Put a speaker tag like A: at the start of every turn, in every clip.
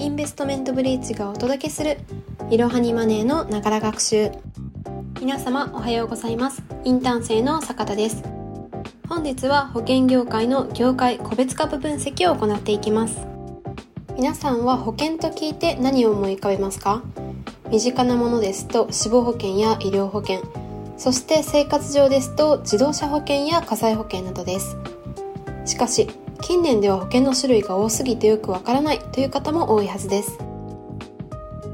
A: インベストメントブリーチがお届けするいろはにマネーのながら学習。皆様おはようございます。インターン生の坂田です。本日は保険業界の業界個別株分析を行っていきます。皆さんは保険と聞いて何を思い浮かべますか？身近なものですと死亡保険や医療保険。そして生活上ですと自動車保険や火災保険などです。しかし近年では保険の種類が多すぎてよくわからないという方も多いはずです。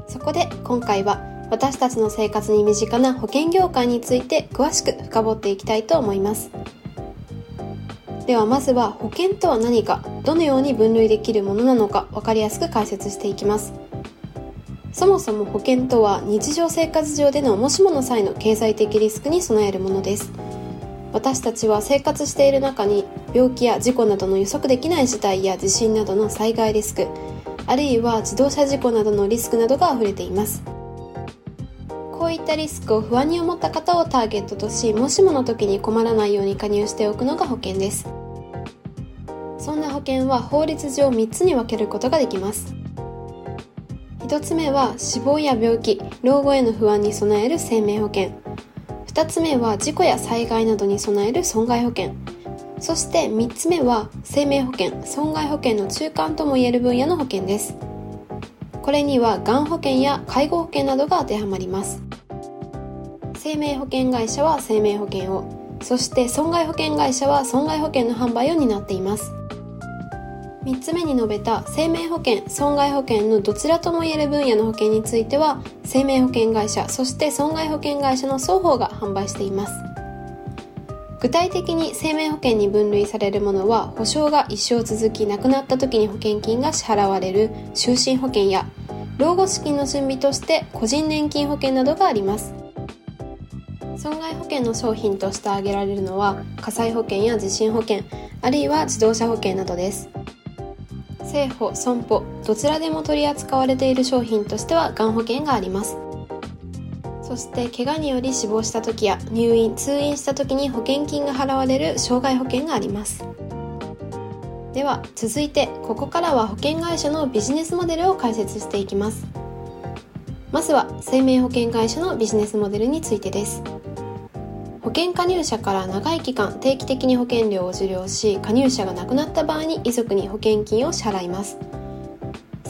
A: そこで今回は私たちの生活に身近な保険業界について詳しく深掘っていきたいと思います。ではまずは保険とは何かどのように分類できるものなのか分かりやすく解説していきます。そもそも保険とは日常生活上でのもしもの際の経済的リスクに備えるものです。私たちは生活している中に病気や事故などの予測できない事態や地震などの災害リスクあるいは自動車事故などのリスクなどが溢れています。こういったリスクを不安に思った方をターゲットとしもしもの時に困らないように加入しておくのが保険です。そんな保険は法律上3つに分けることができます。1つ目は死亡や病気老後への不安に備える生命保険。2つ目は事故や災害などに備える損害保険。そして3つ目は生命保険損害保険の中間ともいえる分野の保険です。これにはがん保険や介護保険などが当てはまります。生命保険会社は生命保険をそして損害保険会社は損害保険の販売を担っています。3つ目に述べた生命保険損害保険のどちらともいえる分野の保険については生命保険会社そして損害保険会社の双方が販売しています。具体的に生命保険に分類されるものは保証が一生続き亡くなった時に保険金が支払われる就寝保険や老後資金の準備として個人年金保険などがあります。損害保険の商品として挙げられるのは火災保険や地震保険あるいは自動車保険などです。政保損保どちらでも取り扱われている商品としてはがん保険があります。そして怪我により死亡した時や入院通院した時に保険金が払われる障害保険があります。では続いてここからは保険会社のビジネスモデルを解説していきます。まずは生命保険会社のビジネスモデルについてです。保険加入者から長い期間定期的に保険料を受領し加入者が亡くなった場合に遺族に保険金を支払います。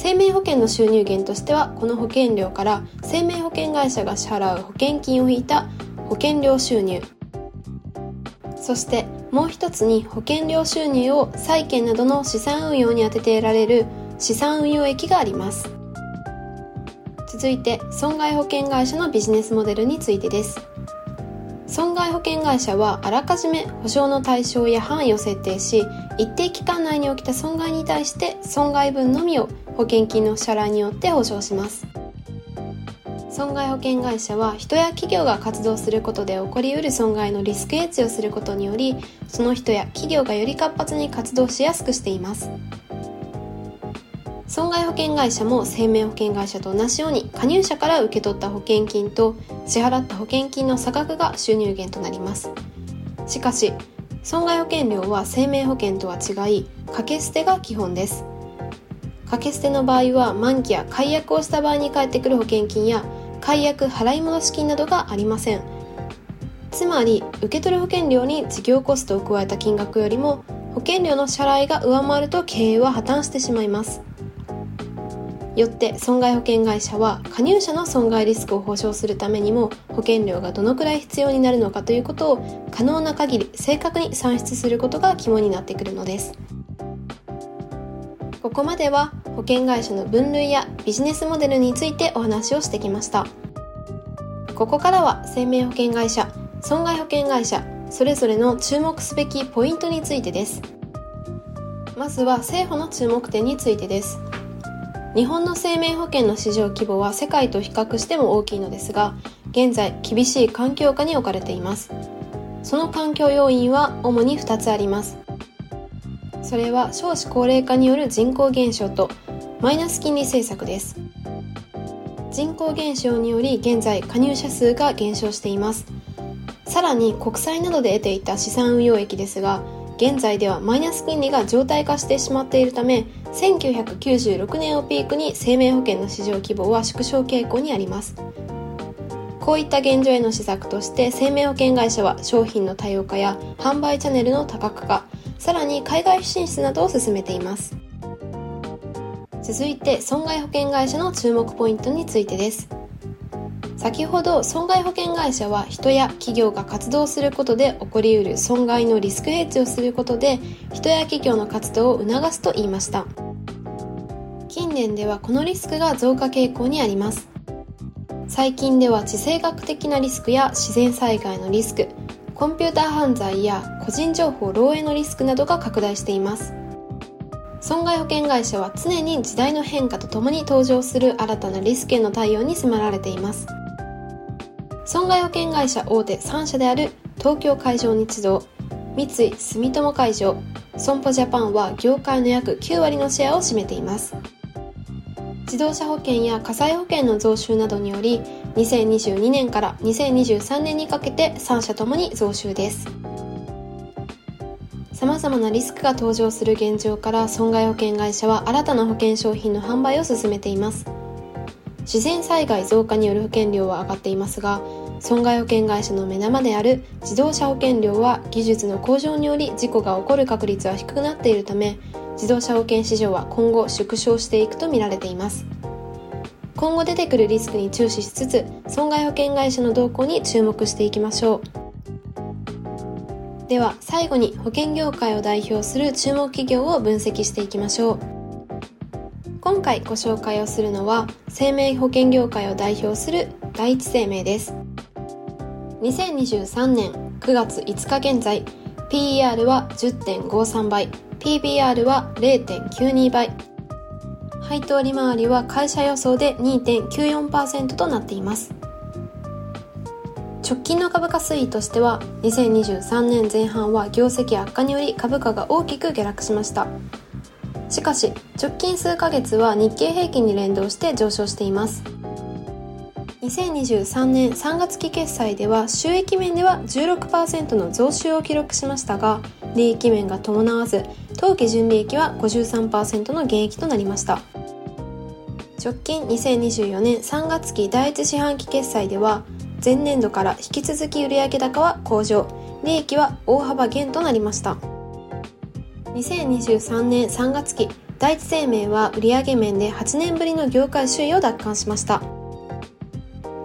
A: 生命保険の収入源としてはこの保険料から生命保険会社が支払う保険金を引いた保険料収入。そしてもう一つに保険料収入を債券などの資産運用に充てて得られる資産運用益があります。続いて損害保険会社のビジネスモデルについてです。損害保険会社はあらかじめ保証の対象や範囲を設定し一定期間内に起きた損害に対して損害分のみを保険金の支払いによって保証します。損害保険会社は人や企業が活動することで起こりうる損害のリスクエッジをすることによりその人や企業がより活発に活動しやすくしています。損害保険会社も生命保険会社と同じように加入者から受け取った保険金と支払った保険金の差額が収入源となります。しかし損害保険料は生命保険とは違い掛け捨てが基本です。掛け捨ての場合は満期や解約をした場合に返ってくる保険金や解約払い戻し金などがありません。つまり受け取る保険料に事業コストを加えた金額よりも保険料の支払いが上回ると経営は破綻してしまいます。よって損害保険会社は加入者の損害リスクを保証するためにも保険料がどのくらい必要になるのかということを可能な限り正確に算出することが肝になってくるのです。ここまでは保険会社の分類やビジネスモデルについてお話をしてきました。ここからは生命保険会社損害保険会社それぞれの注目すべきポイントについてです。まずは政府の注目点についてです。日本の生命保険の市場規模は世界と比較しても大きいのですが現在厳しい環境下に置かれています。その環境要因は主に2つあります。それは少子高齢化による人口減少とマイナス金利政策です。人口減少により現在加入者数が減少しています。さらに国債などで得ていた資産運用益ですが現在ではマイナス金利が常態化してしまっているため1996年をピークに生命保険の市場規模は縮小傾向にあります。こういった現状への施策として生命保険会社は商品の多様化や販売チャンネルの多角化さらに海外進出などを進めています。続いて損害保険会社の注目ポイントについてです。先ほど損害保険会社は人や企業が活動することで起こりうる損害のリスクヘッジをすることで人や企業の活動を促すと言いました。近年ではこのリスクが増加傾向にあります。最近では地政学的なリスクや自然災害のリスクコンピューター犯罪や個人情報漏洩のリスクなどが拡大しています。損害保険会社は常に時代の変化とともに登場する新たなリスクへの対応に迫られています。損害保険会社大手3社である東京海上日動三井住友海上損保ジャパンは業界の約9割のシェアを占めています。自動車保険や火災保険の増収などにより2022年から2023年にかけて3社ともに増収です。様々なリスクが登場する現状から損害保険会社は新たな保険商品の販売を進めています。自然災害増加による保険料は上がっていますが損害保険会社の目玉である自動車保険料は技術の向上により事故が起こる確率は低くなっているため自動車保険市場は今後縮小していくとみられています。今後出てくるリスクに注視しつつ損害保険会社の動向に注目していきましょう。では最後に保険業界を代表する注目企業を分析していきましょう。今回ご紹介をするのは生命保険業界を代表する第一生命です。2023年9月5日現在 PER は10.53倍 PBR は0.92倍配当利回りは会社予想で2.94%となっています。直近の株価推移としては2023年前半は業績悪化により株価が大きく下落しました。しかし直近数ヶ月は日経平均に連動して上昇しています。2023年3月期決済では収益面では16%の増収を記録しましたが利益面が伴わず当期純利益は53%の減益となりました。直近2024年3月期第1四半期決済では前年度から引き続き売上高は向上利益は大幅減となりました。2023年3月期第一生命は売上面で8年ぶりの業界首位を奪還しました。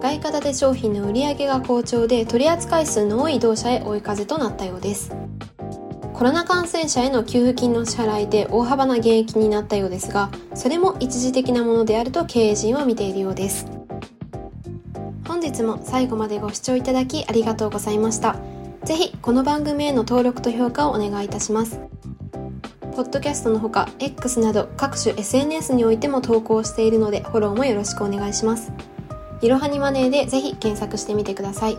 A: 外貨建て商品の売り上げが好調で取扱数の多い同社へ追い風となったようです。コロナ感染者への給付金の支払いで大幅な減益になったようですがそれも一時的なものであると経営陣は見ているようです。本日も最後までご視聴いただきありがとうございました。是非この番組への登録と評価をお願いいたします。ポッドキャストのほか X など各種 SNS においても投稿しているのでフォローもよろしくお願いします。いろはにマネーでぜひ検索してみてください。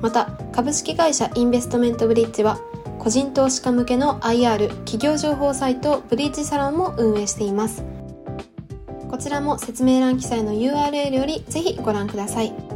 A: また、株式会社インベストメントブリッジは個人投資家向けの IR 企業情報サイトブリッジサロンも運営しています。こちらも説明欄記載の URL よりぜひご覧ください。